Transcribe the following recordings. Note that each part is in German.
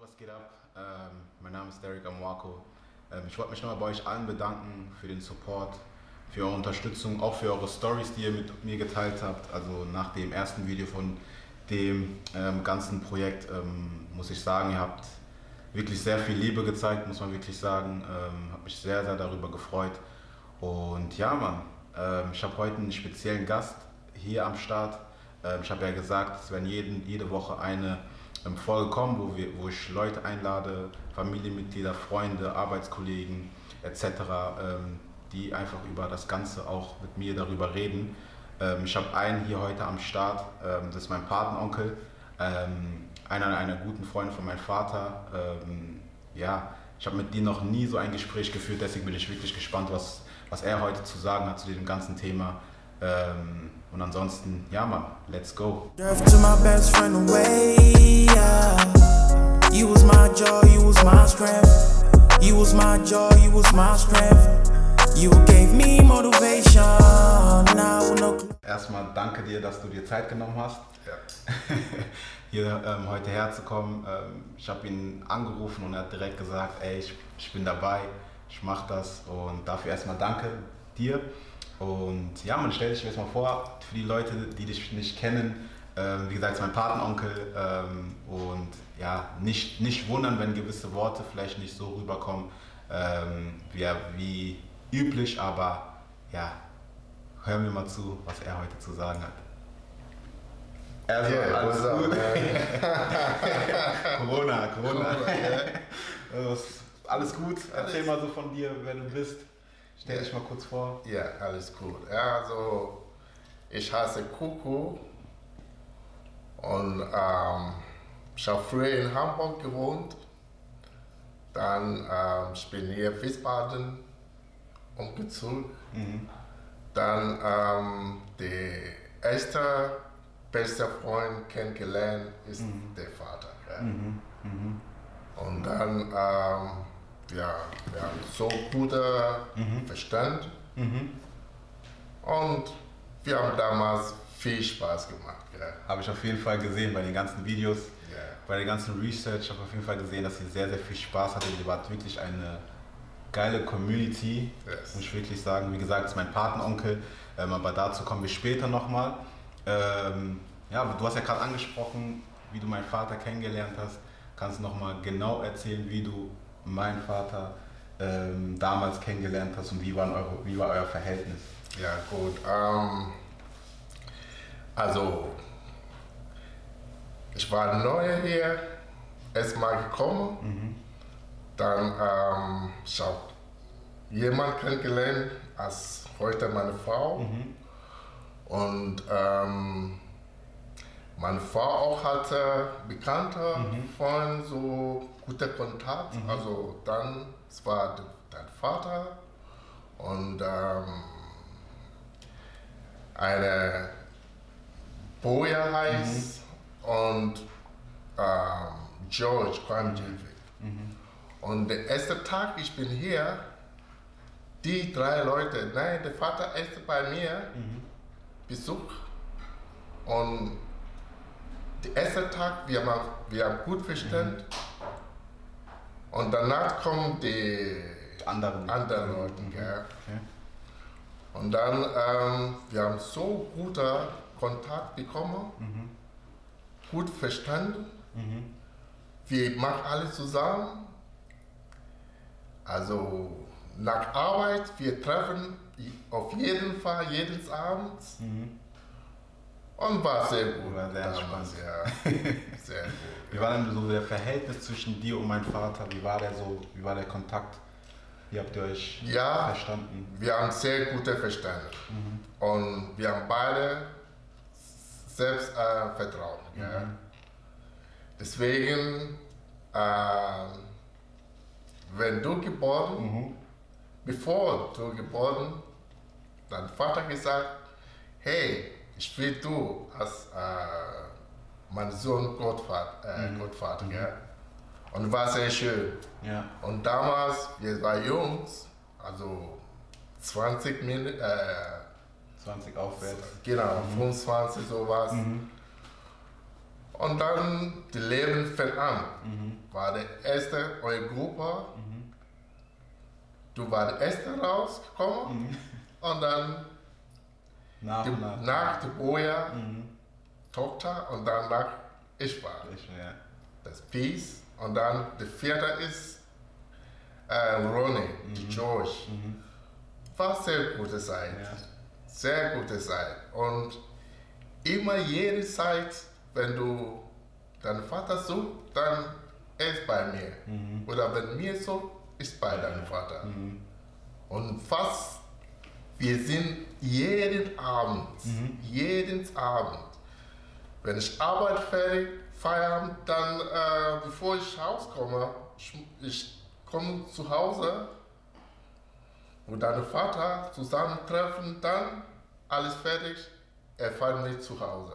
was geht ab? Ähm, mein Name ist Derek Amwako. Ähm, ich wollte mich nochmal bei euch allen bedanken für den Support, für eure Unterstützung, auch für eure Stories, die ihr mit mir geteilt habt. Also nach dem ersten Video von dem ähm, ganzen Projekt ähm, muss ich sagen, ihr habt wirklich sehr viel Liebe gezeigt, muss man wirklich sagen. Ähm, habe mich sehr, sehr darüber gefreut. Und ja, Mann, ähm, ich habe heute einen speziellen Gast hier am Start. Ähm, ich habe ja gesagt, es werden jeden, jede Woche eine ähm, Folge kommen, wo, wir, wo ich Leute einlade, Familienmitglieder, Freunde, Arbeitskollegen etc., ähm, die einfach über das Ganze auch mit mir darüber reden. Ähm, ich habe einen hier heute am Start, ähm, das ist mein Patenonkel, ähm, einer einer guten Freunde von meinem Vater. Ähm, ja, ich habe mit dir noch nie so ein Gespräch geführt, deswegen bin ich wirklich gespannt, was, was er heute zu sagen hat zu diesem ganzen Thema. Ähm, und ansonsten, ja Mann, let's go. You was my joy, you was my strength. You was my joy, you was my strength. You gave me motivation. Now no. Erstmal danke dir, dass du dir Zeit genommen hast, Ja. hier ähm, heute herzukommen. Ähm, ich habe ihn angerufen und er hat direkt gesagt, ey, ich, ich bin dabei, ich mache das und dafür erstmal danke dir. Und ja, man stellt sich jetzt mal vor, für die Leute, die dich nicht kennen, ähm, wie gesagt, ist mein Patenonkel ähm, und ja, nicht, nicht wundern, wenn gewisse Worte vielleicht nicht so rüberkommen ähm, wie, wie üblich, aber ja, hören wir mal zu, was er heute zu sagen hat. Also, Yeah, alles up, gut. Corona, Corona. Corona, yeah. Alles gut. Erzähl mal so von dir, wer du bist. Stell dich mal kurz vor. Ja, alles gut. Ja, also ich heiße Kuku und ähm, ich habe früher in Hamburg gewohnt. Dann ähm, ich bin hier in Wiesbaden umgezogen. Dann ähm, der erste beste Freund kennengelernt ist der Vater. Ja. Und dann, ähm, ja, wir haben so guten Verstand. Und wir haben damals viel Spaß gemacht. Ja. Habe ich auf jeden Fall gesehen bei den ganzen Videos, Ja. bei der ganzen Research. habe auf jeden Fall gesehen, dass ihr sehr, sehr viel Spaß hattet. Ihr wart wirklich eine geile Community, Yes. muss ich wirklich sagen. Wie gesagt, ist mein Patenonkel, ähm, aber dazu kommen wir später nochmal. Ähm, ja, du hast ja gerade angesprochen, wie du meinen Vater kennengelernt hast. Kannst du nochmal genau erzählen, wie du meinen Vater ähm, damals kennengelernt hast und wie, waren eure, wie war euer Verhältnis? Ja, gut. Ähm, also, ich war neu hier, erstmal gekommen. Dann ähm, ich habe jemanden kennengelernt, als heute meine Frau. Und ähm, meine Frau auch hatte Bekannte von so guter Kontakt. Also dann, es war de- dein Vater und ähm, eine Boja heißt und ähm, George Kwamjevik. Und der erste Tag, ich bin hier, die drei Leute, nein, der Vater ist bei mir, Besuch. Und der erste Tag, wir haben, wir haben gut verstanden. Und danach kommen die Anderen, anderen Leute. Mhm. Gell? Okay. Und dann, ähm, wir haben so guter Kontakt bekommen, gut verstanden. Wir machen alles zusammen. Also nach Arbeit, wir treffen auf jeden Fall jedes Abend. Und war sehr gut. War sehr damals, ja. Sehr gut. Wie war denn so der Verhältnis zwischen dir und meinem Vater? Wie war der so? Wie war der Kontakt? Wie habt ihr euch Ja. verstanden? Wir haben sehr gute Verstand. Und wir haben beide selbst äh, Vertrauen. Ja. Deswegen, äh, wenn du geboren, bevor du geboren, dein Vater gesagt, hey, ich will du als äh, mein Sohn Gottvater, äh, Gottvater ja. Und war sehr schön. Ja. Und damals, wir waren Jungs, also 20 Minuten, äh, 20 aufwärts. genau, 25 sowas. Und dann, die Leben fängt an. war der erste eure Gruppe. Du war der erste rausgekommen und dann Nach die, und nach. nach der Boja, Tochter und dann nach. Ich, ja. Das Peace und dann der vierte ist äh, Ronnie, die George. War sehr gute Zeit. Ja. Sehr gute Zeit. Und immer jede Zeit, wenn du deinen Vater suchst, dann er ist bei mir. Oder wenn mir so, ist bei deinem Vater. Und fast, wir sind jeden Abend, jeden Abend, wenn ich Arbeit fertig, Feierabend, dann, äh, bevor ich rauskomme, ich, ich komme zu Hause und deine Vater zusammentreffen, dann alles fertig, er fährt mich zu Hause.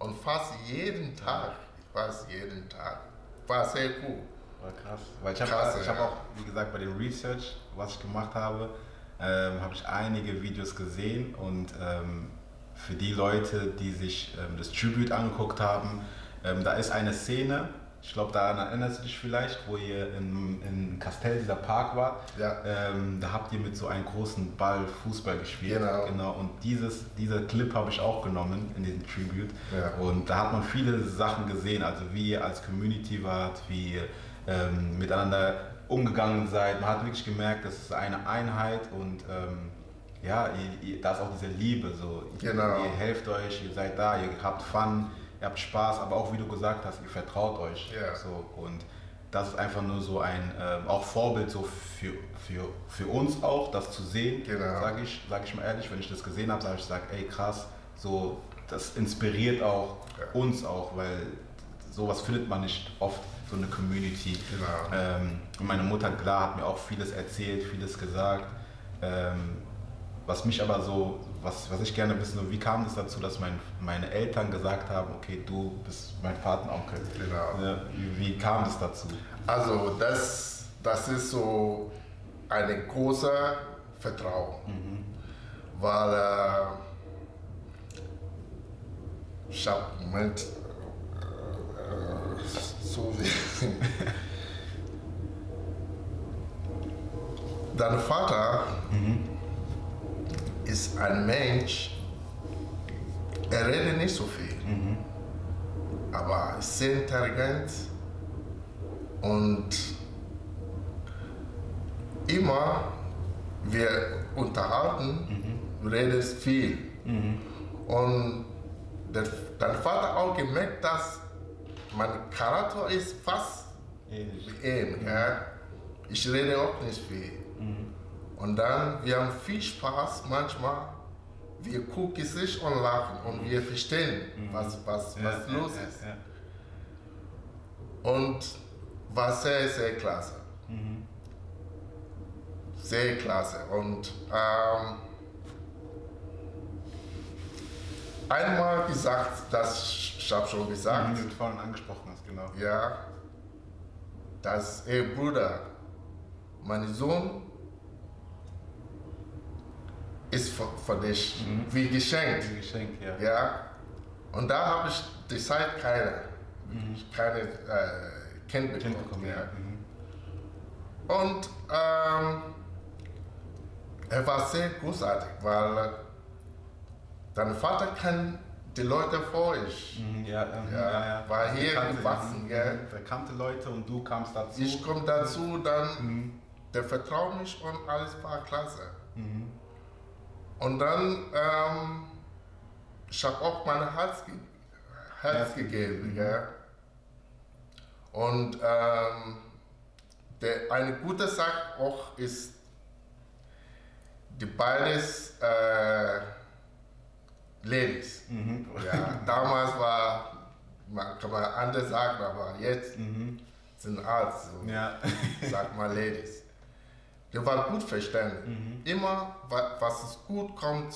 Und fast jeden Tag, fast jeden Tag. War sehr gut. War krass. Weil ich habe hab auch, wie gesagt, bei dem Research, was ich gemacht habe, ähm, habe ich einige Videos gesehen und ähm, für die Leute, die sich ähm, das Tribute angeguckt haben, ähm, da ist eine Szene, ich glaube, daran erinnerst du dich vielleicht, wo ihr in, in Castell, dieser Park wart. Ja. Ähm, da habt ihr mit so einem großen Ball Fußball gespielt. Genau. Und dieses, dieser Clip habe ich auch genommen in diesem Tribute. Ja. Und da hat man viele Sachen gesehen, also wie ihr als Community wart, wie ihr ähm, miteinander umgegangen seid. Man hat wirklich gemerkt, das ist eine Einheit und ähm, ja, ihr, ihr, da ist auch diese Liebe. So. Genau. Ihr helft euch, ihr seid da, ihr habt Fun, ihr habt Spaß, aber auch wie du gesagt hast, ihr vertraut euch. Ja. So. Und das ist einfach nur so ein ähm, auch Vorbild so für, für, für uns auch, das zu sehen. Genau. Sage ich, sag ich mal ehrlich, wenn ich das gesehen habe, sage ich, sag, ey krass, so, das inspiriert auch Ja. uns auch, weil sowas findet man nicht oft, so eine Community. Genau. Ähm, und meine Mutter, klar, hat mir auch vieles erzählt, vieles gesagt. Ähm, was mich aber so, was, was ich gerne wissen will, wie kam es dazu, dass mein, meine Eltern gesagt haben, okay, du bist mein Patenonkel. Genau. Wie, wie kam es dazu? Also das, das ist so ein großer Vertrauen, weil äh, ich habe Moment so Dein Vater ist ein Mensch, er redet nicht so viel, aber ist sehr intelligent und immer wir unterhalten, redet viel. Und der, dein Vater auch gemerkt, dass mein Charakter ist fast Ähnlich. ihm. Ja? Ich rede auch nicht viel. Und dann, wir haben viel Spaß manchmal. Wir gucken sich und lachen und wir verstehen, was, was, was los ist. Ja, Und war sehr, sehr klasse. Sehr klasse. Und ähm, einmal gesagt, das ich habe schon gesagt, Wie du vorhin angesprochen hast, genau. ja, dass, ey Bruder, mein Sohn ist für, für dich wie geschenkt. Ein Geschenk, ja. Ja, und da habe ich die Zeit keine, keine äh, Kind bekommen. Kind bekommen, ja. ja. Mhm. Und ähm, er war sehr großartig, weil dein Vater kennt die Leute vor ich. Mhm, Ja, ähm, Ja, ja, ja. war hier Bekannte, gewachsen, mhm, gell? Bekannte Leute und du kamst dazu. Ich komme dazu, dann der vertraut mich und alles war klasse. Und dann, ähm, ich habe auch mein Herz, ge Herz gegeben. Gell? Und ähm, der, eine gute Sache auch ist, die beides äh, Ladies. Ja, damals war, man kann man anders sagen, aber jetzt sind Arzt, so, Ja. sag mal Ladies. Die war gut verstanden. Immer, wa- was es gut kommt,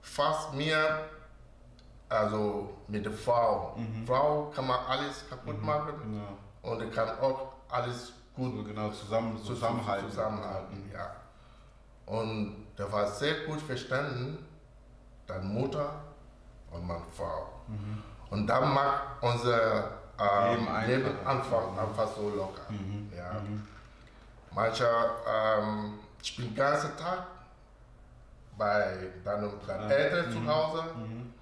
fast mir, also mit der Frau. Frau kann man alles kaputt machen Genau. und kann auch alles gut So genau zusammen, zu- zusammenhalten. zusammenhalten. Ja. Und der war sehr gut verstanden, deine Mutter und meine Frau. Und dann macht unser ähm, Leben einfach, einfach so locker. Mhm. Ja. Mancher, ähm, ich bin den ganzen Tag bei deinem, deinen Eltern zu Hause. Mhm.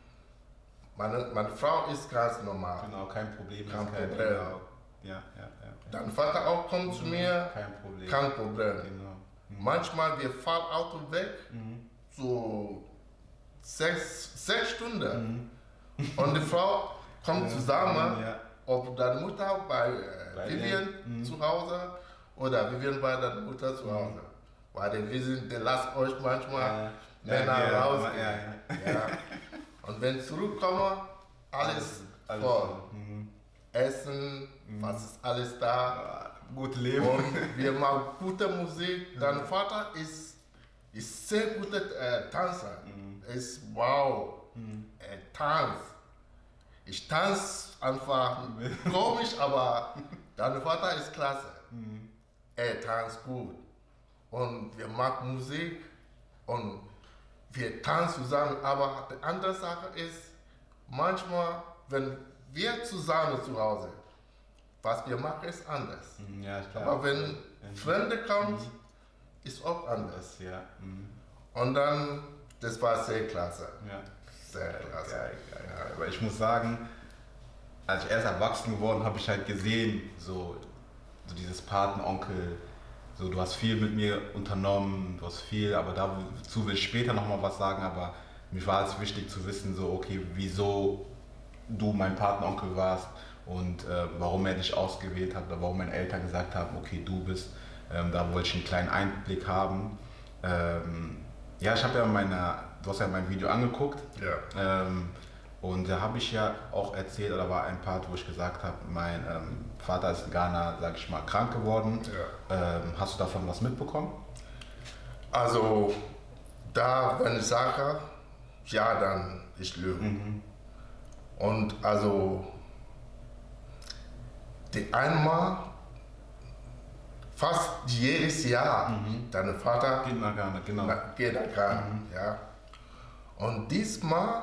Meine, meine Frau ist ganz normal. Genau, kein Problem. Kein Problem. Genau. Ja, ja, ja. Dein Vater auch kommt zu mir, Kein Problem. kein Problem. Genau. Mhm. Manchmal wir fahren Auto weg, Mhm. so sechs, sechs Stunden. Mhm. Und die Frau kommt zusammen, Ja. ob deine Mutter bei, äh, Bei Vivian. Mhm. zu Hause oder Vivian bei deiner Mutter zu Hause. Weil die wissen, der lasst euch manchmal Männer ja, ja, rausgehen. ja, ja. Ja. Und wenn zurückkommen, alles, Alles voll. Mhm. Essen, was ist alles da. Gut leben. Und wir machen gute Musik. Dein Vater ist, ist sehr guter äh, Tänzer. Mhm. Ist wow. Er tanzt. Ich tanze einfach komisch, aber dein Vater ist klasse. Mhm. Er tanzt gut. Und wir machen Musik und wir tanzen zusammen. Aber die andere Sache ist, manchmal, wenn wir zusammen zu Hause, was wir machen, ist anders. Mhm, Ja. Aber wenn Fremde kommen, ist auch anders. ja. Mhm. Und dann, das war sehr klasse. ja. Sehr klasse. Geil, geil, geil. Aber ich muss sagen, als ich erst erwachsen geworden, habe ich halt gesehen, so, so dieses Patenonkel, so du hast viel mit mir unternommen, du hast viel, aber dazu will ich später nochmal was sagen, aber mir war es wichtig zu wissen, so, okay, wieso du mein Patenonkel warst und äh, warum er dich ausgewählt hat oder warum meine Eltern gesagt haben, okay, du bist. Ähm, da wollte ich einen kleinen Einblick haben. Ähm, ja, ich habe ja meine, du hast ja mein Video angeguckt Ja. ähm, und da habe ich ja auch erzählt, oder war ein Part, wo ich gesagt habe, mein ähm, Vater ist in Ghana, sag ich mal, krank geworden. Ähm, hast du davon was mitbekommen? Also, da, wenn ich sage, ja, dann ich lüge. Und also, die einmal, fast jedes Jahr, dein Vater Geht nach Ghana, genau. na, geht nach Ghana. Ja. Und diesmal,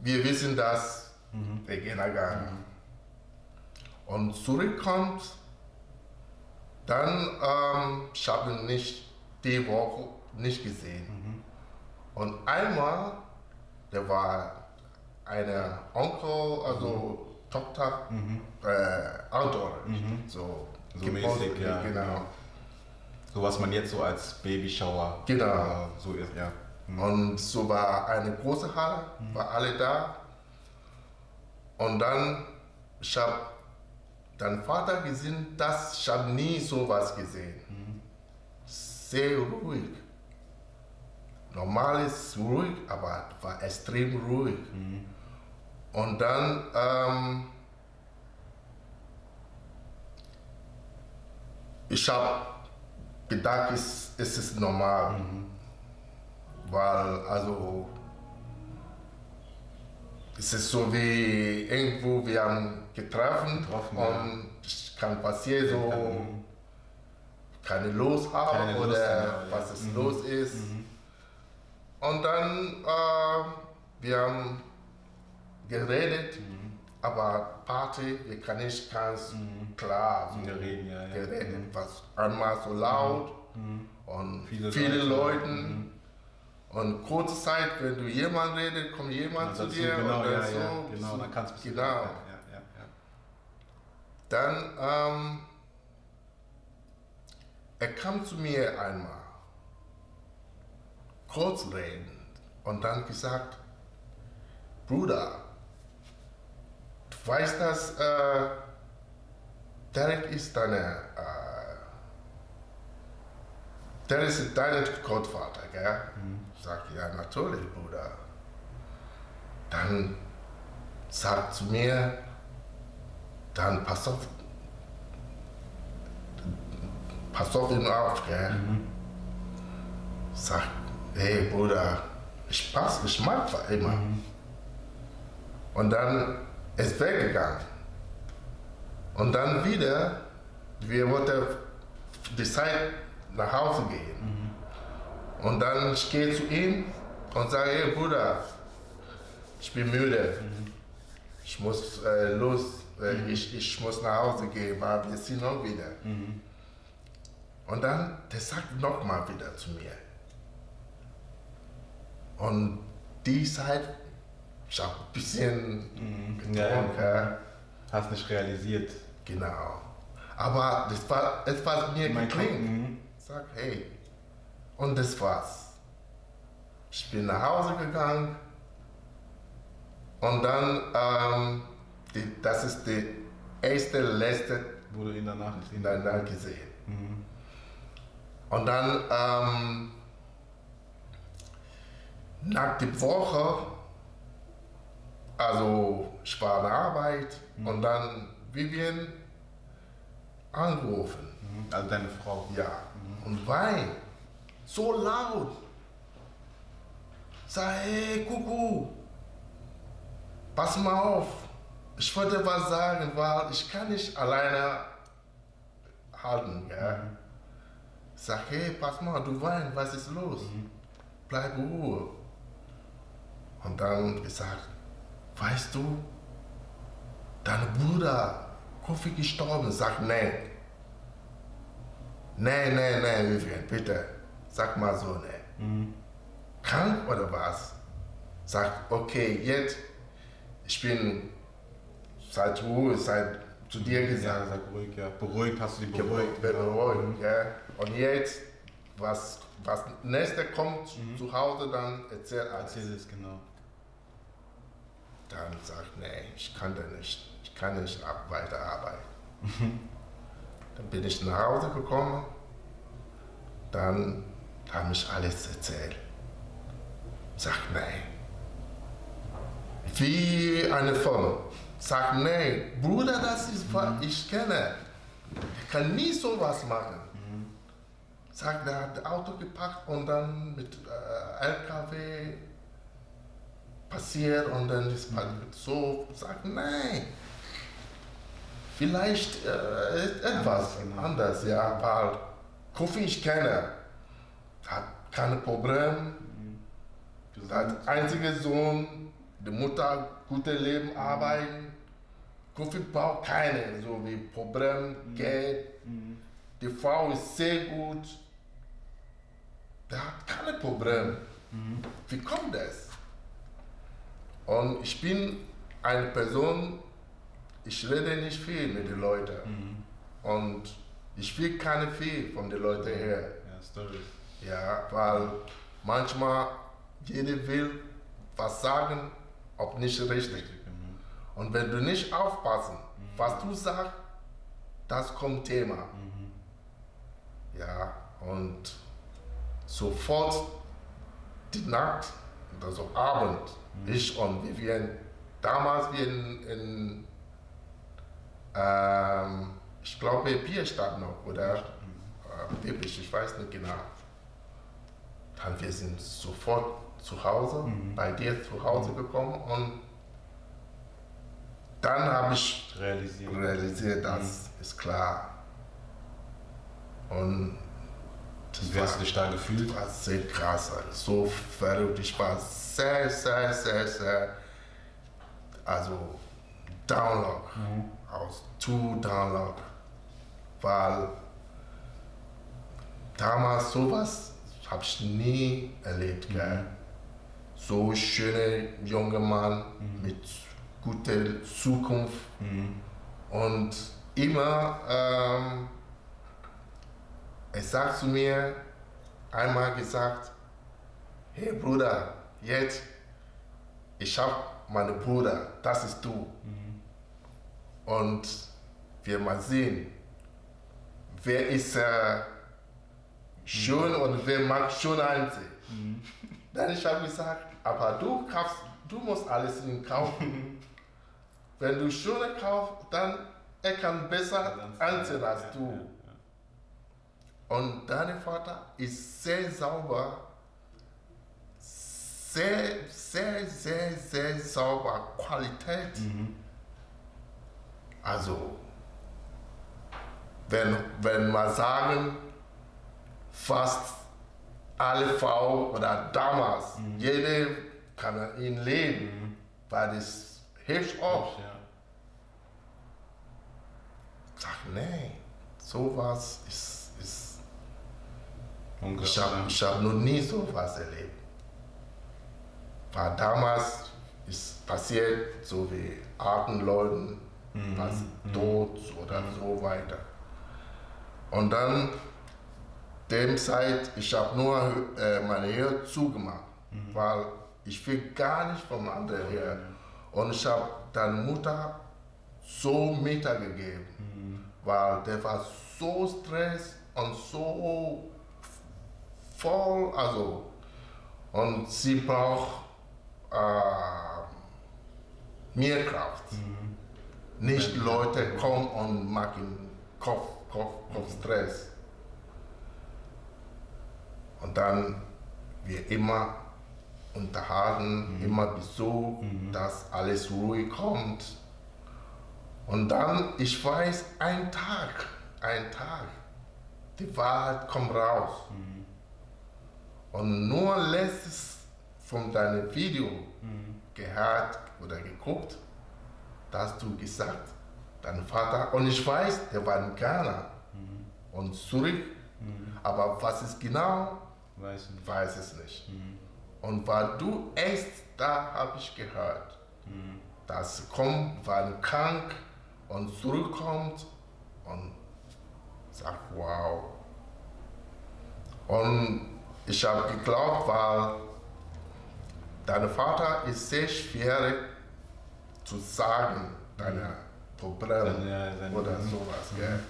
wir wissen, dass er geht nach Ghana. Und zurückkommt, dann, ähm, ich habe nicht die Woche nicht gesehen. Und einmal, der war eine Onkel, also Tochter, äh, Outdoor, so, So gepostet, mäßig, ja. Genau. So was man jetzt so als Babyshower Genau. äh, so ist, ja. Und so war eine große Halle, war alle da. Und dann, ich habe deinen Vater gesehen, das, ich habe nie sowas gesehen. Sehr ruhig. Normal ist ruhig, aber war extrem ruhig. Und dann, ähm, ich habe gedacht, es, es ist normal. Weil, also, es ist so wie irgendwo, wir haben getroffen, Getroffen, und es kann passieren, so Kann- keine Lust haben Keine oder ja. was es Mhm. los ist. Und dann, äh, wir haben geredet, Mhm. Aber Party, wir können nicht ganz klar so Reden, ja, ja. geredet, was einmal so laut und Viele viele, Leute. Leute. Und kurze Zeit, wenn du jemand redet, kommt jemand zu dir genau, und dann ja, so. ja, genau, dann kannst du Genau. Dann, ähm, er kam zu mir einmal, kurz reden und dann gesagt, Bruder, du weißt, dass äh, Derek ist deine, äh, der ist dein Gottvater, gell? Ich sag, ja, natürlich, Bruder. Dann sagt zu mir, dann pass auf, pass auf ihn auf, gell? Sag, hey Bruder, ich pass, ich mag immer. Und dann ist weggegangen. Und dann wieder, wir wollten die Zeit nach Hause gehen. Und dann ich gehe zu ihm und sage, hey Bruder, ich bin müde. Ich muss äh, los Äh, Ich, ich muss nach Hause gehen, weil wir sind noch wieder. Und dann, der sagt nochmal wieder zu mir. Und die Zeit, ich habe ein bisschen getrunken. Ja, Hast nicht realisiert. Genau. Aber das war, es war mir Mein geklingt. Mhm. Ich sag, hey, und das war's. Ich bin nach Hause gegangen und dann, ähm, die, das ist die erste, letzte Wurde ihn danach gesehen. in der Nacht gesehen. Und dann, ähm, nach der Woche, also ich war der Arbeit und dann Vivian angerufen. Mhm. Also deine Frau. Ja, und weint. So laut. Sag, hey, Kuckuck, pass mal auf. Ich wollte was sagen, weil ich kann nicht alleine halten. Ja? Sag, hey, pass mal, du weinst, was ist los? Bleib Ruhe. Und dann gesagt, weißt du, dein Bruder Kofi gestorben. Sag, nein. Nein, nein, nein, Vivian, bitte. Sag mal so, nein. Krank oder was? Sag, okay, jetzt, ich bin seit Ruhe, seit zu dir Ja, gesagt, sag ruhig, ja. Beruhigt, hast du die beruhigt. beruhigt, beruhigt, ja. Und jetzt, was, was nächste kommt zu Hause, dann erzähl alles. Erzähl es genau. Dann sagt, nee, ich kann da nicht, ich kann nicht ab weiterarbeiten. dann bin ich nach Hause gekommen, dann habe ich alles erzählt. Sagt, nee. Wie eine Firma. Sagt, nee, Bruder, das ist was ich kenne. Ich kann nie sowas machen. Sagt, er hat das Auto gepackt und dann mit äh, LKW passiert und dann ist man so, sagt nein. Vielleicht äh, ist etwas genau. anders, ja, weil Kofi ich kenne, hat keine Probleme, Du hat einziger Sohn, die Mutter gute Leben arbeiten. Kofi braucht keine, so wie Problem, Geld. Die Frau ist sehr gut, der hat keine Probleme. Wie kommt das? Und ich bin eine Person, ich rede nicht viel mit den Leuten. Und ich will keine viel von den Leuten her. Ja, Stories. Ja, weil manchmal jeder will was sagen, ob nicht richtig. Und wenn du nicht aufpassen, was du sagst, das kommt Thema. Ja, und sofort die Nacht, also Abend, ich und Vivian, damals wir in, in ähm, ich glaube Bierstadt noch, oder äh, Diebisch, ich weiß nicht genau. Dann wir sind sofort zu Hause, bei dir zu Hause gekommen und dann habe ich Realisieren. realisiert, das ist klar. Und das Wie hast du dich da gefühlt? war sehr krass, also so verrückt. Ich war sehr, sehr, sehr, sehr, also Download, aus zu Download, weil damals sowas habe ich nie erlebt, gell? So schöner junger Mann mit guter Zukunft. Und immer ähm, er sagt zu mir, einmal gesagt, hey Bruder, jetzt, ich habe meinen Bruder, das ist du. Und wir mal sehen, wer ist äh, schön und wer mag schön ansehen. Dann ich habe gesagt, aber du kaufst, du musst alles in kaufen. Wenn du schöne kaufst, dann er kann besser ansehen als du. Und dein Vater ist sehr sauber, sehr, sehr, sehr, sehr sauber, Qualität. Also, wenn, wenn man sagen, fast alle Frauen oder damals, jede kann ihn leben, weil das hilft auch. Ja. nee, sowas ist, ist ich Unglaublich. habe ich hab noch nie sowas erlebt. War damals ist passiert, so wie Artenleuten, was tot oder so weiter. Und dann, dem Zeit, ich habe nur äh, meine Ehe zugemacht, weil ich will gar nicht vom anderen her. Und ich habe dann Mutter so mitgegeben, weil der war so stress und so voll, also und sie braucht äh, mehr Kraft. Nicht Leute kommen und machen Kopf, Kopf, Kopfstress. Und dann wir immer unterhalten, immer Besuch, dass alles ruhig kommt. Und dann, ich weiß, ein Tag, ein Tag, die Wahrheit kommt raus. Und nur letztes von deinem Video gehört oder geguckt, da hast du gesagt, dein Vater, und ich weiß, der war in Ghana und zurück, aber was ist genau, Weiß nicht. weiß es nicht. Und weil du erst da habe ich gehört, dass kommt, war krank und zurückkommt und sagt, wow. Und ich habe geglaubt, weil dein Vater ist sehr schwierig zu sagen, deine Probleme Seine- ja, seine- oder mhm. sowas. Gell?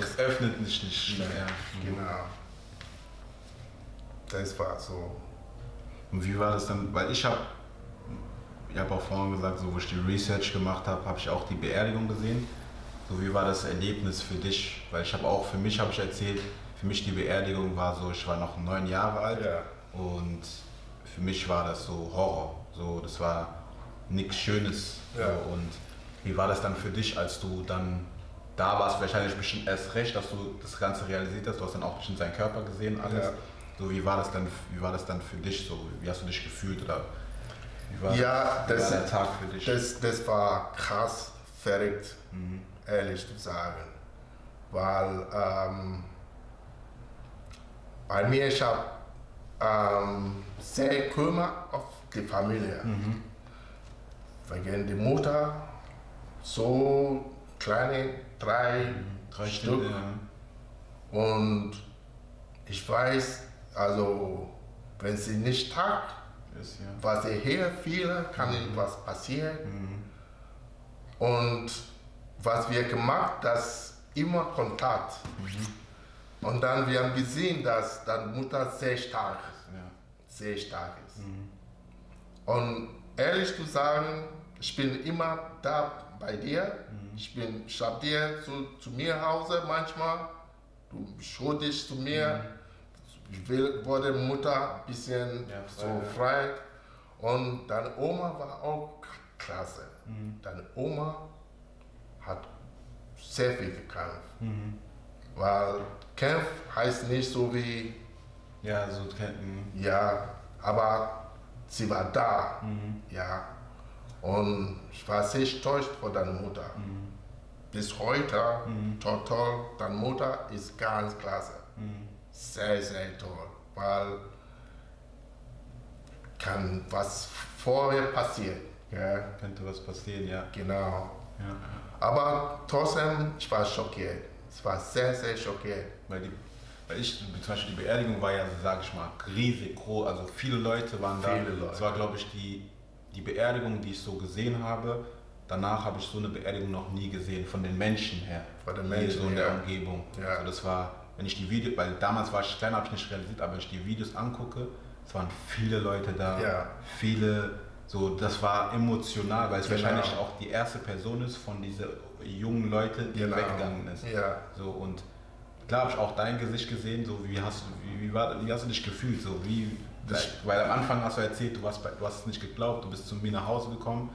Es öffnet nicht nicht. Ja. Genau. Das war so. Und wie war das dann? Weil ich habe, ich habe auch vorhin gesagt, so wo ich die Research gemacht habe, habe ich auch die Beerdigung gesehen. So wie war das Erlebnis für dich? Weil ich habe auch, für mich habe ich erzählt, für mich die Beerdigung war so, ich war noch neun Jahre alt Ja. und für mich war das so Horror. So, das war nichts Schönes. Ja. So, und wie war das dann für dich, als du dann da warst? Wahrscheinlich bestimmt erst recht, dass du das Ganze realisiert hast. Du hast dann auch bestimmt seinen Körper gesehen, alles. Ja. So, wie war das dann, wie war das dann für dich? So, wie hast du dich gefühlt oder wie war, Ja, das, war der Tag für dich? das, das war krass verrückt, ehrlich zu sagen. Weil ähm, bei mir, ich habe ähm, sehr kümmert auf die Familie. Wegen die Mutter, so kleine, drei, Drei Stück. Ja. Und ich weiß, also wenn sie nicht tagt, Ist, ja. was ich hier viele, kann ihnen was passieren. Und was wir gemacht, das immer Kontakt. Und dann wir haben gesehen, dass dann Mutter sehr stark ist, Ja. sehr stark ist. Und ehrlich zu sagen, ich bin immer da bei dir. Ich bin, ich hab dir zu, zu mir Hause manchmal. Du schaust dich zu mir. Ich will, wurde Mutter ein bisschen Ja, frei, so ja. frei. Und deine Oma war auch klasse. Deine Oma hat sehr viel gekämpft. Weil Kampf heißt nicht so wie, Ja, so kennen. ja, aber sie war da. Ja. Und ich war sehr stolz vor deiner Mutter. Bis heute, toll, toll, deine Mutter ist ganz klasse. Sehr, sehr toll. Weil kann was vorher passieren. Ja, Könnte was passieren, ja. genau. ja. Aber trotzdem, ich war schockiert. Ich war sehr, sehr schockiert. Weil, die, weil ich, zum Beispiel die Beerdigung war ja, sag ich mal, riesig groß. Also viele Leute waren da. Viele Leute. Es war, glaube ich, die, die Beerdigung, die ich so gesehen habe. Danach habe ich so eine Beerdigung noch nie gesehen, von den Menschen her. Von den Hier Menschen, so in der ja. Umgebung. Ja. Also das war, wenn ich die Videos, weil damals war ich klein, habe ich nicht realisiert, aber wenn ich die Videos angucke, es waren viele Leute da. Ja. Viele, so, das war emotional, weil es Genau. wahrscheinlich auch die erste Person ist von diesen jungen Leuten, die Genau. weggegangen ist. Ja. So und klar habe ich auch dein Gesicht gesehen, so wie hast du, wie, wie, war, wie hast du dich gefühlt? So wie, weil am Anfang hast du erzählt, du, warst du hast es nicht geglaubt, du bist zu mir nach Hause gekommen,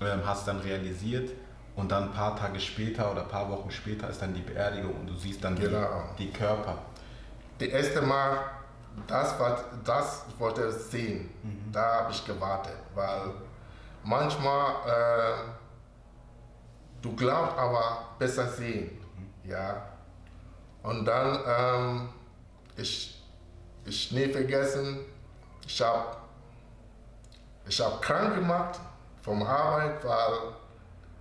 ähm, hast dann realisiert und dann ein paar Tage später oder ein paar Wochen später ist dann die Beerdigung und du siehst dann Genau. die, die Körper. Das erste Mal, das, war, das wollte ich sehen. Da habe ich gewartet, weil manchmal äh, du glaubst aber besser sehen. Ja. Und dann, ähm, ich, ich nie vergessen, ich habe ich hab krank gemacht vom Arbeit, weil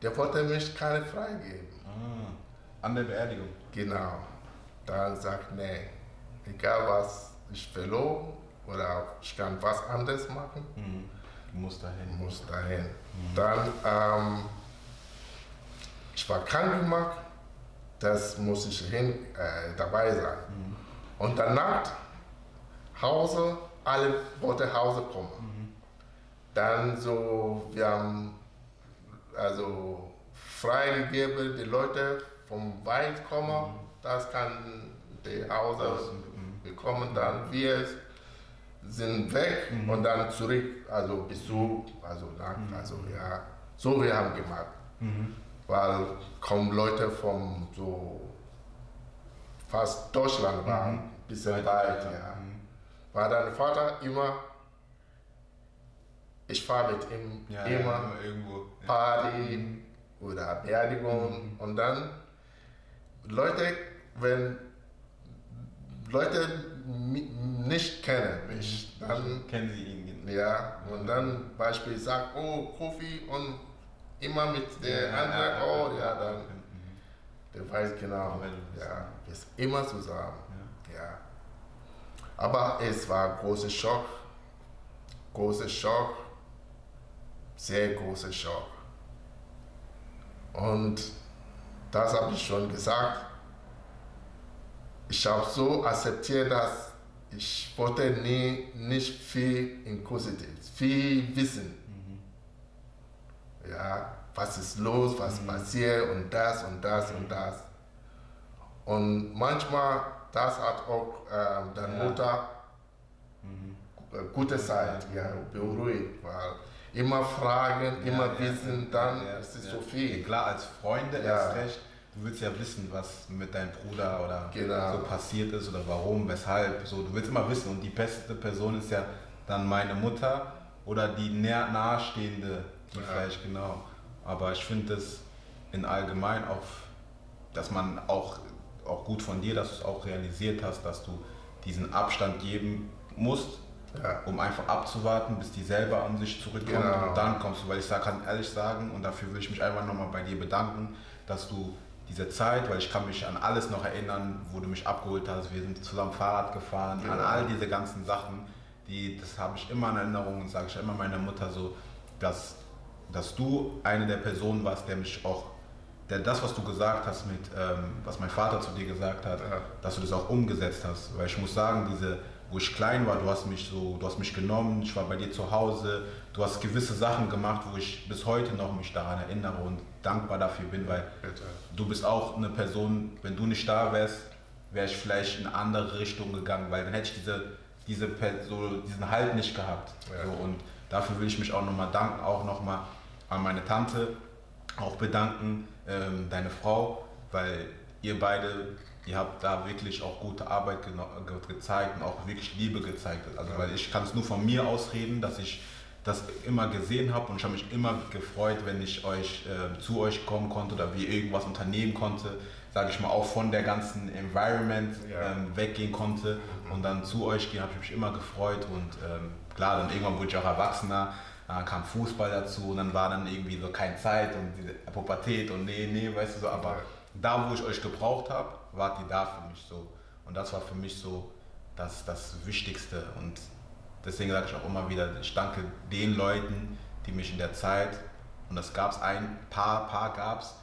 der wollte mich keine freigeben. Ah, an der Beerdigung. Genau. Dann sagt, nee, egal was ich verloren oder ich kann was anderes machen, Mhm. Du musst dahin. muss dahin. Dann, ähm, ich war krank gemacht, das muss ich hin, äh, dabei sein. Und danach, Hause, alle wollten Hause kommen. Dann so, wir haben also freigegeben, die Leute vom weit kommen, das kann die Hause mhm. bekommen, dann wir sind weg und dann zurück, also Besuch, also nach, also ja, so wir haben gemacht. Weil kaum Leute von so fast Deutschland waren, bisschen weit, ja. Mhm. War dein Vater immer, ich fahre mit ihm Ja, immer ja, irgendwo. Party oder Beerdigung und dann Leute, wenn Leute nicht kennen mich, dann Kennen Sie ihn? ja und dann Beispiel sagt, oh Kofi und immer mit der anderen, oh ja dann Mhm. der weiß genau, ja, wir sind immer zusammen, ja. Aber es war großer Schock, großer Schock, sehr großer Schock. Und das habe ich schon gesagt. Ich habe so akzeptiert, dass ich wollte nie nicht viel inquisitiv, viel wissen. Ja, was ist los, was passiert und das und das und das. Und manchmal, das hat auch ähm, deine Ja. Mutter äh, gute Zeit, ja, beruhigt, weil immer fragen, Ja, immer ja, wissen, dann ist es so viel. Klar, als Freunde erst recht. Du willst ja wissen, was mit deinem Bruder oder Genau. so passiert ist oder warum, weshalb. So, du willst immer wissen. Und die beste Person ist ja dann meine Mutter oder die nahestehende, die vielleicht genau. Aber ich finde es in allgemein auch, dass man auch, auch gut von dir, dass du es auch realisiert hast, dass du diesen Abstand geben musst, Ja. um einfach abzuwarten, bis die selber an sich zurückkommt Genau. und dann kommst du, weil ich sag, kann ehrlich sagen und dafür will ich mich einfach nochmal bei dir bedanken, dass du diese Zeit, weil ich kann mich an alles noch erinnern, wo du mich abgeholt hast, wir sind zusammen Fahrrad gefahren, an Genau. all diese ganzen Sachen, die, das habe ich immer in Erinnerung und sage ich immer meiner Mutter so, dass, dass du eine der Personen warst, der mich auch, der das, was du gesagt hast mit, ähm, was mein Vater zu dir gesagt hat, Ja. dass du das auch umgesetzt hast. Weil ich muss sagen, diese, wo ich klein war, du hast mich so, du hast mich genommen, ich war bei dir zu Hause, du hast gewisse Sachen gemacht, wo ich bis heute noch mich daran erinnere und dankbar dafür bin, weil Bitte. du bist auch eine Person, wenn du nicht da wärst, wäre ich vielleicht in eine andere Richtung gegangen, weil dann hätte ich diese, diese, Per- so, diesen Halt nicht gehabt. Ja. So, und dafür will ich mich auch nochmal danken, auch nochmal an meine Tante, auch bedanken, ähm, deine Frau, weil ihr beide, ihr habt da wirklich auch gute Arbeit ge gezeigt und auch wirklich Liebe gezeigt. Also weil ich kann es nur von mir aus reden, dass ich das immer gesehen habe und ich habe mich immer gefreut, wenn ich euch äh, zu euch kommen konnte oder wir irgendwas unternehmen konnte, sage ich mal, auch von der ganzen Environment Ja. ähm, weggehen konnte und dann zu euch gehen, habe ich mich immer gefreut und ähm, klar, dann irgendwann wurde ich auch erwachsener, dann kam Fußball dazu und dann war dann irgendwie so keine Zeit und diese Pubertät und nee, nee, weißt du so, aber da, wo ich euch gebraucht habe, wart ihr da für mich so und das war für mich so das, das Wichtigste und deswegen sage ich auch immer wieder, ich danke den Leuten, die mich in der Zeit, und das gab es ein paar, paar gab es,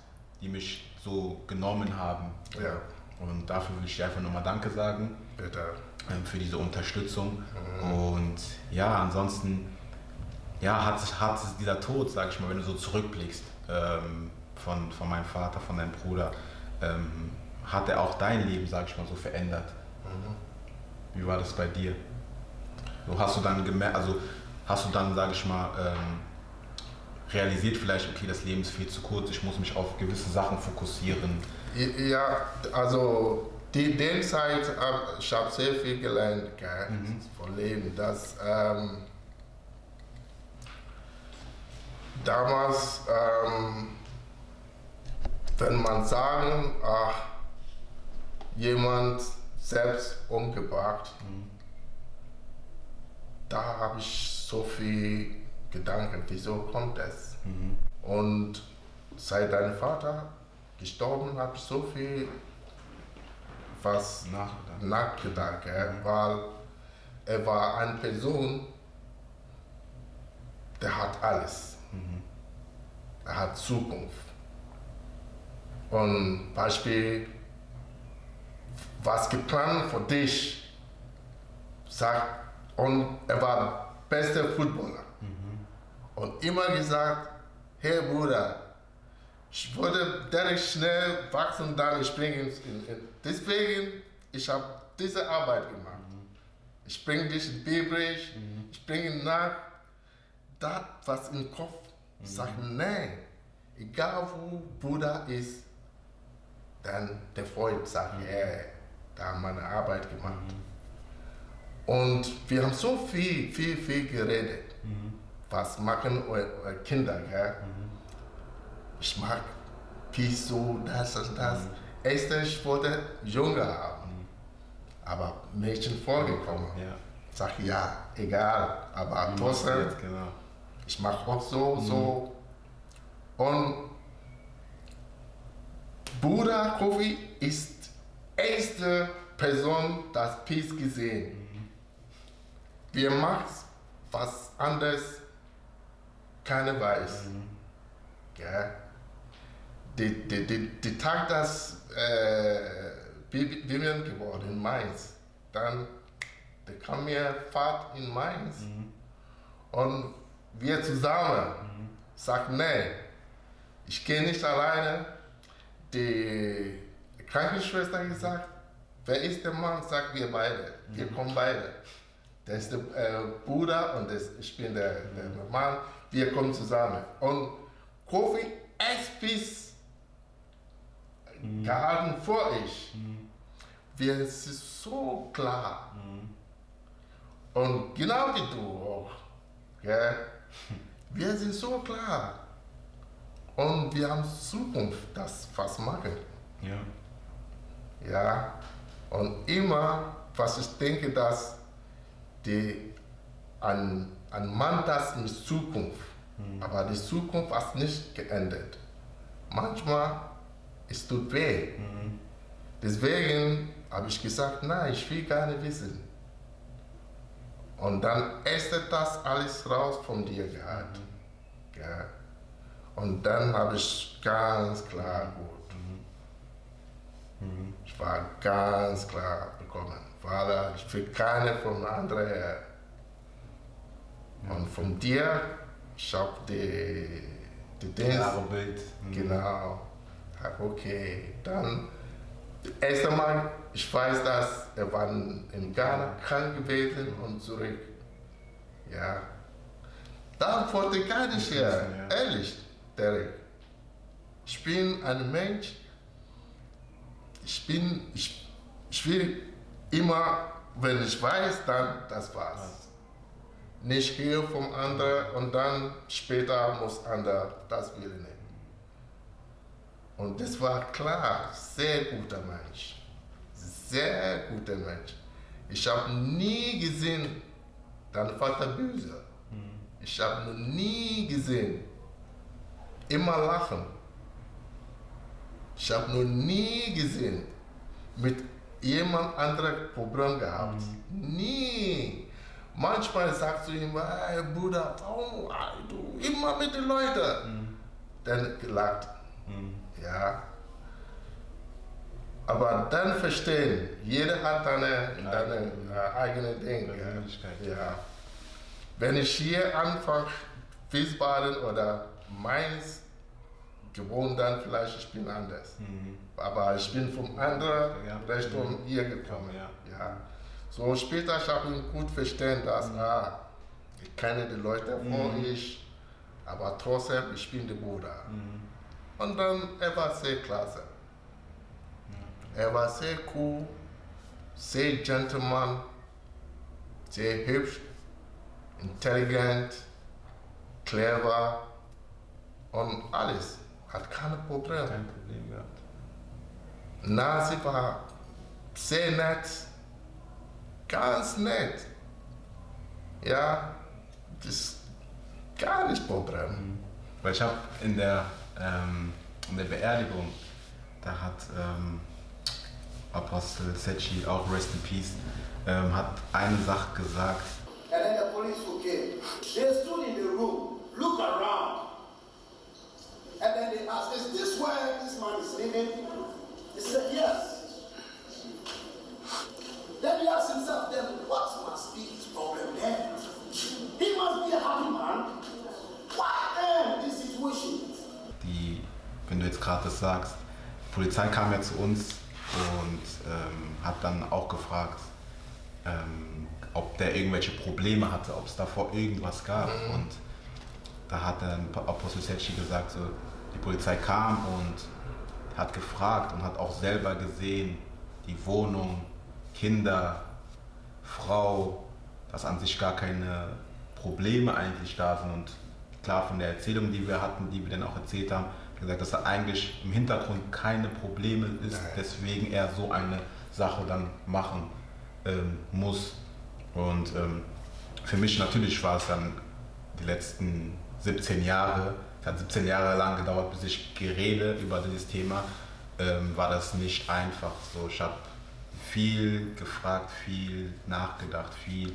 die mich so genommen haben. Ja, Und dafür will ich dir einfach nochmal Danke sagen bitte. ähm, für diese Unterstützung. Und ja, ansonsten ja, hat, sich- hat dieser Tod, sag ich mal, wenn du so zurückblickst ähm, von, von meinem Vater, von deinem Bruder, ähm, hat er auch dein Leben, sag ich mal, so verändert. Wie war das bei dir? So hast du dann gemerkt, also hast du dann, sag ich mal, ähm, realisiert vielleicht, okay, das Leben ist viel zu kurz, ich muss mich auf gewisse Sachen fokussieren. Ja, also die den Zeit, hab- ich habe sehr viel gelernt gell, von Leben. Dass, ähm, damals, ähm, wenn man sagen, ach, jemand selbst umgebracht. Da habe ich so viel Gedanken, wieso kommt es? Und seit dein Vater gestorben, habe ich so viel was Nachgedacht. nachgedacht, gell? weil er war eine Person, der hat alles. Er hat Zukunft. Und Beispiel, was geplant für dich, sagt, und er war bester Footballer. Und immer gesagt, hey Bruder, ich würde direkt schnell wachsen dann springen. In, in, deswegen, ich habe diese Arbeit gemacht. Ich bringe dich in Bibrig, ich bringe nach, das, was im Kopf sagt, nein, egal wo Bruder ist, dann der Freund sagt, hey, da haben wir eine Arbeit gemacht. Und wir haben so viel, viel, viel geredet. Was machen eure, Kinder? Gell? Ich mag Peace so, das und das. Erstens, ich wollte Junge haben, aber Mädchen vorgekommen. Ja. Sag ja, egal, aber trotzdem, Jetzt, genau. Ich mache auch so, so. Und Bruder Kofi ist erste Person, das Peace gesehen. Wir machen was anderes, keiner weiß. Ja. Die, die, die, die Tag, das äh, Vivian geworden in Mainz, dann der kam mir Fahrt in Mainz und wir zusammen sagten, nee, ich gehe nicht alleine. Die Krankenschwester gesagt, wer ist der Mann? Sagt wir beide. Wir kommen beide. Der ist der äh, Bruder und das, ich bin der, der Mann. Wir kommen zusammen. Und Kofi erst bis gehalten vor ich. Wir sind so klar. Und genau wie du auch. Gell? Wir sind so klar. Und wir haben Zukunft, das was machen. Ja. Ja. Und immer, was ich denke, dass die, ein, ein Mann das mit Zukunft, aber die Zukunft hat nicht geändert. Manchmal es tut weh. Deswegen habe ich gesagt, nein, ich will gar nicht wissen. Und dann ist das alles raus von dir gehabt. Ja. Und dann habe ich ganz klar gut. Ich war ganz klar bekommen. Vater, ich will keine von anderen her. Und von dir, ich habe die, die Dienst. Bild. Mhm. Genau. Okay, dann das erste Mal, ich weiß, dass er war in Ghana krank gewesen und zurück. Ja. Dann wollte ich gar nicht her. Ja. Ehrlich, Derek. Ich bin ein Mensch. Ich bin, ich, ich will immer, wenn ich weiß, dann das war's. Nicht hier vom anderen und dann später muss andere das will nehmen. Und das war klar, sehr guter Mensch. Sehr guter Mensch. Ich habe nie gesehen, dein Vater böse. Ich habe noch nie gesehen. Immer lachen. Ich habe noch nie gesehen, mit jemand anderem Problem gehabt. Nie. Manchmal sagst du ihm, hey Bruder, warum du immer mit den Leuten? Dann gelacht. Ja. Aber dann verstehen, jeder hat seine, seine äh, eigene Dinge. Persönlichkeit. Ja. Wenn ich hier anfange, Wiesbaden oder Mainz gewohnt, dann vielleicht ich bin anders. Aber ich bin vom anderen Ja. Richtung hier gekommen. Ja. Ja. So später ich habe ich gut verstanden, dass ah, ich kenne die Leute vor ich, aber trotzdem ich bin der Bruder. Und dann er war sehr klasse. Er war sehr cool, sehr gentleman, sehr hübsch, intelligent, clever und alles. Hat keine Probleme. Kein Problem gehabt. Nasi war sehr nett, ganz nett. Ja, das ist gar nicht Problem. Weil ich habe in der, ähm, in der Beerdigung, da hat ähm, Apostel Sechi, auch Rest in Peace, ähm, hat eine Sache gesagt. And then the police who came, they stood in the room, look around. And then they asked, Is this where this man is living? He said, Yes. Then he asked himself, then what must be his problem then? He must be a happy man. Why end this situation? Wenn du jetzt gerade das sagst, die Polizei kam ja zu uns und ähm, hat dann auch gefragt, ähm, ob der irgendwelche Probleme hatte, ob es davor irgendwas gab. Und da hat dann Apostel Secchi gesagt, so, die Polizei kam und hat gefragt und hat auch selber gesehen, die Wohnung, Kinder, Frau, dass an sich gar keine Probleme eigentlich da sind. Und klar von der Erzählung, die wir hatten, die wir dann auch erzählt haben, gesagt, dass da eigentlich im Hintergrund keine Probleme ist, Nein. deswegen er so eine Sache dann machen ähm, muss. Und ähm, für mich natürlich war es dann die letzten 17 Jahre, es hat 17 Jahre lang gedauert, bis ich gerede über dieses Thema, ähm, war das nicht einfach so. Ich habe viel gefragt, viel nachgedacht, viel,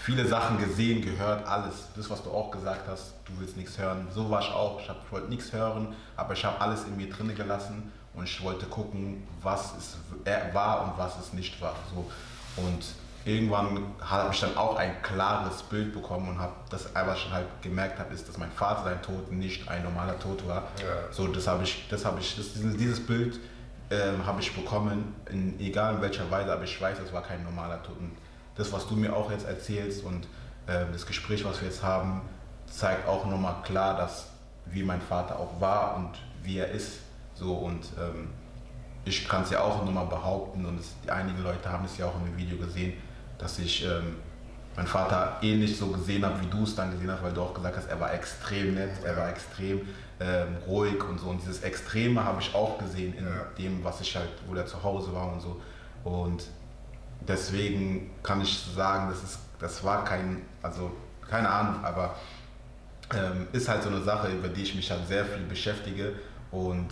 viele Sachen gesehen, gehört, alles. Das, was du auch gesagt hast, du willst nichts hören. So war ich auch. Ich, hab, ich wollte nichts hören, aber ich habe alles in mir drinne gelassen und ich wollte gucken, was es äh, war und was es nicht war. So. Und irgendwann habe ich dann auch ein klares Bild bekommen und habe das einfach schon halt gemerkt habe, ist, dass mein Vater sein Tod nicht ein normaler Tod war. Ja. So, das habe ich, das habe ich, das, dieses, dieses Bild ähm, habe ich bekommen, in, egal in welcher Weise, aber ich weiß, es war kein normaler Tod. Und das, was du mir auch jetzt erzählst und ähm, das Gespräch, was wir jetzt haben, zeigt auch nochmal klar, dass wie mein Vater auch war und wie er ist. So und ähm, ich kann es ja auch nochmal behaupten und es, einige Leute haben es ja auch in dem Video gesehen, dass ich ähm, meinen Vater ähnlich so gesehen habe, wie du es dann gesehen hast, weil du auch gesagt hast, er war extrem nett, er war extrem ähm, ruhig und so. Und dieses Extreme habe ich auch gesehen in Ja. dem, was ich halt, wo er zu Hause war und so. Und deswegen kann ich sagen, das, ist, das war kein, also keine Ahnung, aber ähm, ist halt so eine Sache, über die ich mich halt sehr viel beschäftige und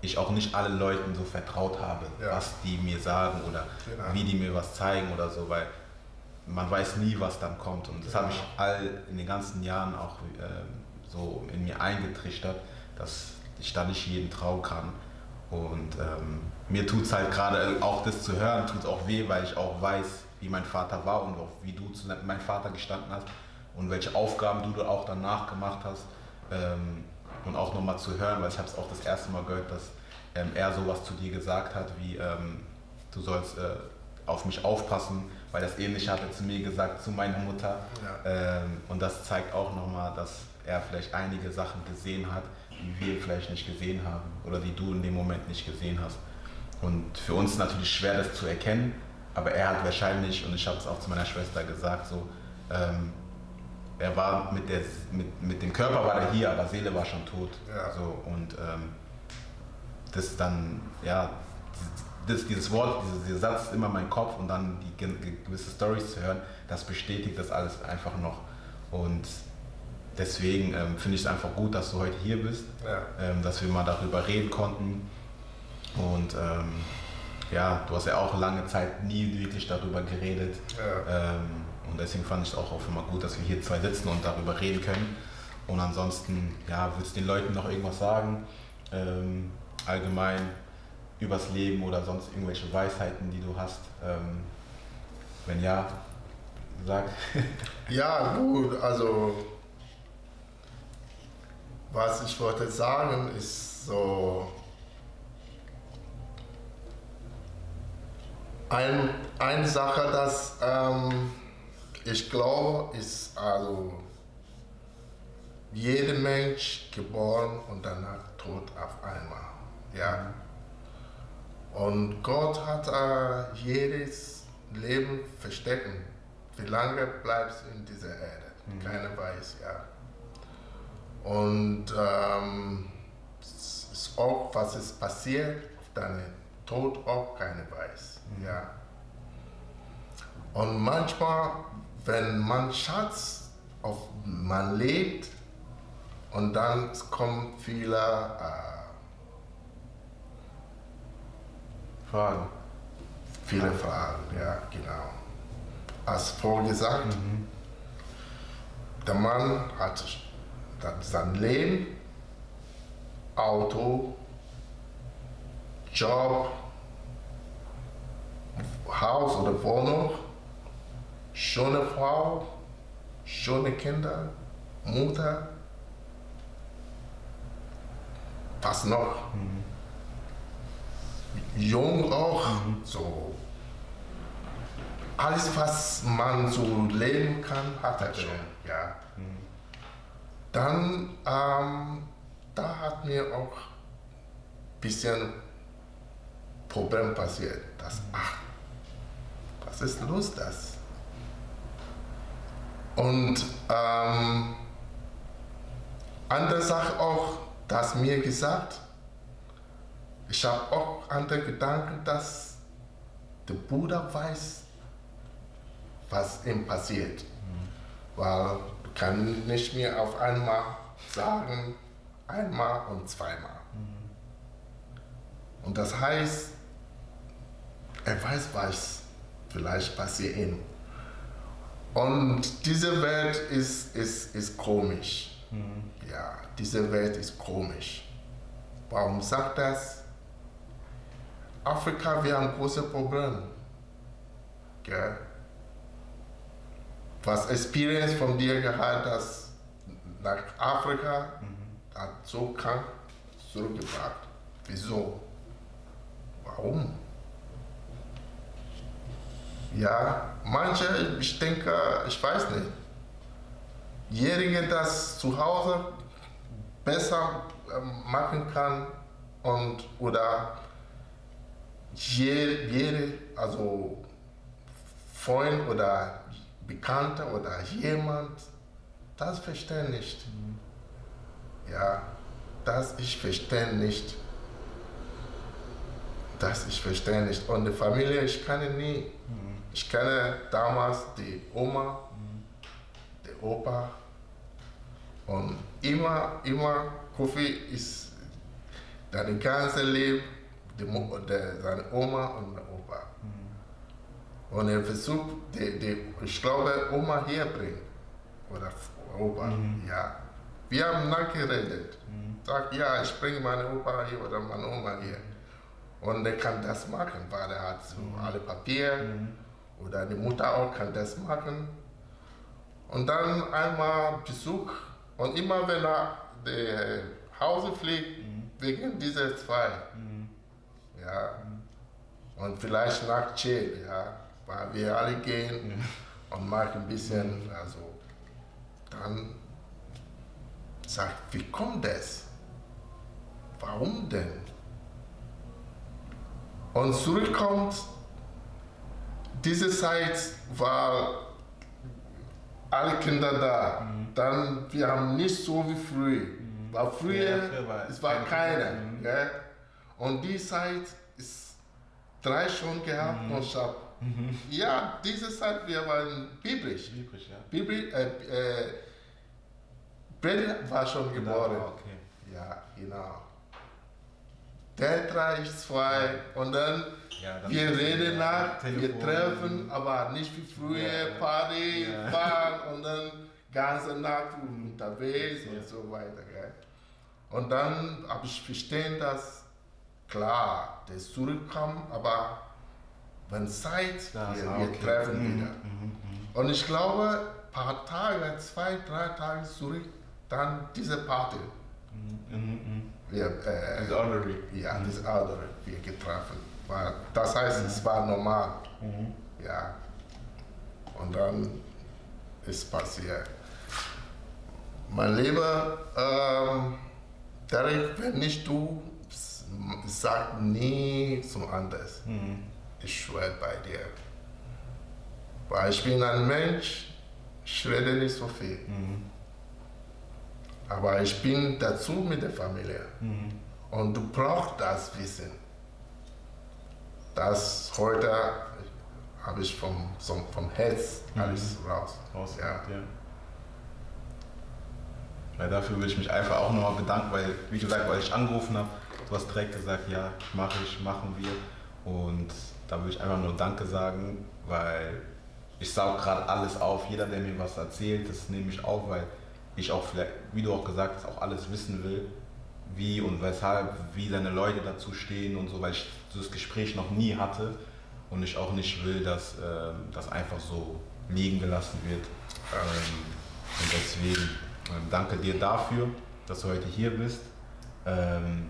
ich auch nicht allen Leuten so vertraut habe, Ja. was die mir sagen oder Genau. wie die mir was zeigen oder so, weil man weiß nie, was dann kommt. Und das habe ich all in den ganzen Jahren auch ähm, so in mir eingetrichtert, dass ich da nicht jeden trauen kann. Und ähm, mir tut es halt gerade auch das zu hören, tut auch weh, weil ich auch weiß, wie mein Vater war und auch wie du zu meinem Vater gestanden hast und welche Aufgaben du auch danach gemacht hast. Ähm, und auch nochmal zu hören, weil ich habe es auch das erste Mal gehört, dass ähm, er sowas zu dir gesagt hat, wie ähm, du sollst äh, auf mich aufpassen, weil das ähnlich hat er zu mir gesagt, zu meiner Mutter. Ja. Ähm, und das zeigt auch nochmal, dass er vielleicht einige Sachen gesehen hat, die wir vielleicht nicht gesehen haben oder die du in dem Moment nicht gesehen hast. Und für uns ist natürlich schwer, das zu erkennen, aber er hat wahrscheinlich, und ich habe es auch zu meiner Schwester gesagt, so, ähm, er war mit, der, mit, mit dem Körper war er hier, aber Seele war schon tot. Ja. So, und ähm, das dann, ja, das, dieses Wort, dieser, dieser Satz ist immer in meinem Kopf und dann die ge- ge- gewisse Stories zu hören, das bestätigt das alles einfach noch. Und deswegen ähm, finde ich es einfach gut, dass du heute hier bist, Ja. ähm, dass wir mal darüber reden konnten. Und ähm, ja, du hast ja auch lange Zeit nie wirklich darüber geredet. Ja. Ähm, und deswegen fand ich es auch, immer gut, dass wir hier zwei sitzen und darüber reden können. Und ansonsten, ja, willst du den Leuten noch irgendwas sagen? Ähm, allgemein übers Leben oder sonst irgendwelche Weisheiten, die du hast? Ähm, wenn ja, sag. Ja, gut, also was ich wollte sagen ist so ein, eine Sache, dass ähm, ich glaube, ist also jeder Mensch geboren und danach tot auf einmal. Ja. Und Gott hat äh, jedes Leben verstecken. Wie lange bleibst du in dieser Erde? Keiner weiß, ja. Und ähm, es ist auch, was ist passiert auf deinem Tod auch keiner weiß. Ja. Und manchmal, wenn man Schatz auf man lebt und dann kommen viele äh, Fragen. viele Fragen, ja genau. Als vorgesagt, der Mann hat sein Leben, Auto, Job, Haus oder Wohnung, schöne Frau, schöne Kinder, Mutter. Was noch? Jung auch, so. Alles, was man so leben kann, hat er schon. Ja. Dann, ähm, da hat mir auch ein bisschen Problem passiert. Dass, ach, was ist los das? Und ähm, andere Sache auch, dass mir gesagt, ich habe auch andere Gedanken, dass der Bruder weiß, was ihm passiert. Weil du kannst nicht mehr auf einmal sagen, einmal und zweimal. Und das heißt, er weiß, was vielleicht passiert ihm. Und diese Welt ist, ist, ist komisch. Ja, diese Welt ist komisch. Warum sagt das? Afrika, wir haben große Probleme. Gell? Was Experience von dir gehabt hast nach Afrika, hat so krank zurückgebracht. Wieso? Warum? Ja, manche, ich denke, ich weiß nicht. Jährige das zu Hause besser ähm, machen kann und oder je- jede, also Freund oder Bekannter oder jemand, das verstehe nicht. Ja, das ich verstehe nicht. Das ich verstehe nicht. Und die Familie, ich kenne nie. Ich kenne damals die Oma, der Opa. Und immer, immer, Kofi ist dein ganzes Leben die, der, seine Oma und der Opa. Und er versucht, die, die, ich glaube, Oma hier bringen. Oder Opa, ja. Wir haben nachgeredet. Sagt, ja, ich bringe meine Opa hier oder meine Oma hier. Und er kann das machen, weil er hat so alle Papiere. Oder die Mutter auch kann das machen. Und dann einmal Besuch. Und immer wenn er nach Hause fliegt, wegen dieser zwei. Ja. Und vielleicht nach Chill, ja. Weil wir alle gehen und machen ein bisschen, also dann sagt, wie kommt das? Warum denn? Und zurückkommt, diese Zeit war alle Kinder da. Dann, wir haben nicht so wie früher. Weil früher, Ja, früher war es war keine keiner. Mhm. Ja? Und die Zeit ist drei schon gehabt und ich hab, ja, diese Zeit, wir waren biblisch. Übrig, ja. Bibel, äh, äh, Brady war schon geboren. Ah, okay. Ja, genau. Der drei, ich zwei und dann Ja, dann wir ist reden nach, wir Telefon. treffen, aber nicht wie früher. Party, fahren und dann ganze Nacht unterwegs und so weiter. Gell? Und dann habe ich verstehen, dass klar, der zurückkam, aber wenn Zeit, Ja, wir, wir okay. treffen Mhm, wieder. Und ich glaube, ein paar Tage, zwei, drei Tage zurück, dann diese Party. Mhm, mhm. Wir, äh, Also honorary. ja, das andere wir getroffen. Weil das heißt, es war normal. Ja. Und dann ist passiert. Mein Lieber, ähm, Derek, wenn nicht du, sag nie zum anders. Ich schwöre bei dir. Weil ich bin ein Mensch, ich rede nicht so viel. Aber ich bin dazu mit der Familie. Und du brauchst das Wissen. das heute habe ich vom, vom, Herz alles raus. rausgebracht, ja. Weil dafür will ich mich einfach auch nochmal bedanken, weil, wie gesagt, weil ich angerufen habe, du hast direkt gesagt, ja, mache ich, machen wir. Und da will ich einfach nur Danke sagen, weil ich saug gerade alles auf. Jeder, der mir was erzählt, das nehme ich auf, weil ich auch vielleicht, wie du auch gesagt hast, auch alles wissen will, wie und weshalb, wie deine Leute dazu stehen und so, weil ich das Gespräch noch nie hatte und ich auch nicht will, dass ähm, das einfach so liegen gelassen wird. Ähm, und deswegen ähm, danke dir dafür, dass du heute hier bist, ähm,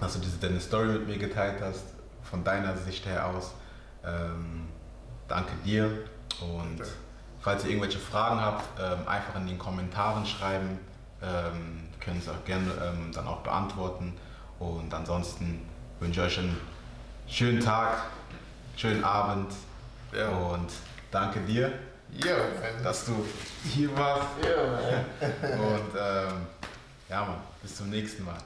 dass du diese, deine Story mit mir geteilt hast, von deiner Sicht her aus. Ähm, danke dir und falls ihr irgendwelche Fragen habt, ähm, einfach in den Kommentaren schreiben. Ähm, können es auch gerne ähm, dann auch beantworten. Und ansonsten wünsche ich euch einen schönen Tag, schönen Abend Ja. und danke dir, Ja, dass du hier warst. Ja. Und ähm, ja, Mann, bis zum nächsten Mal.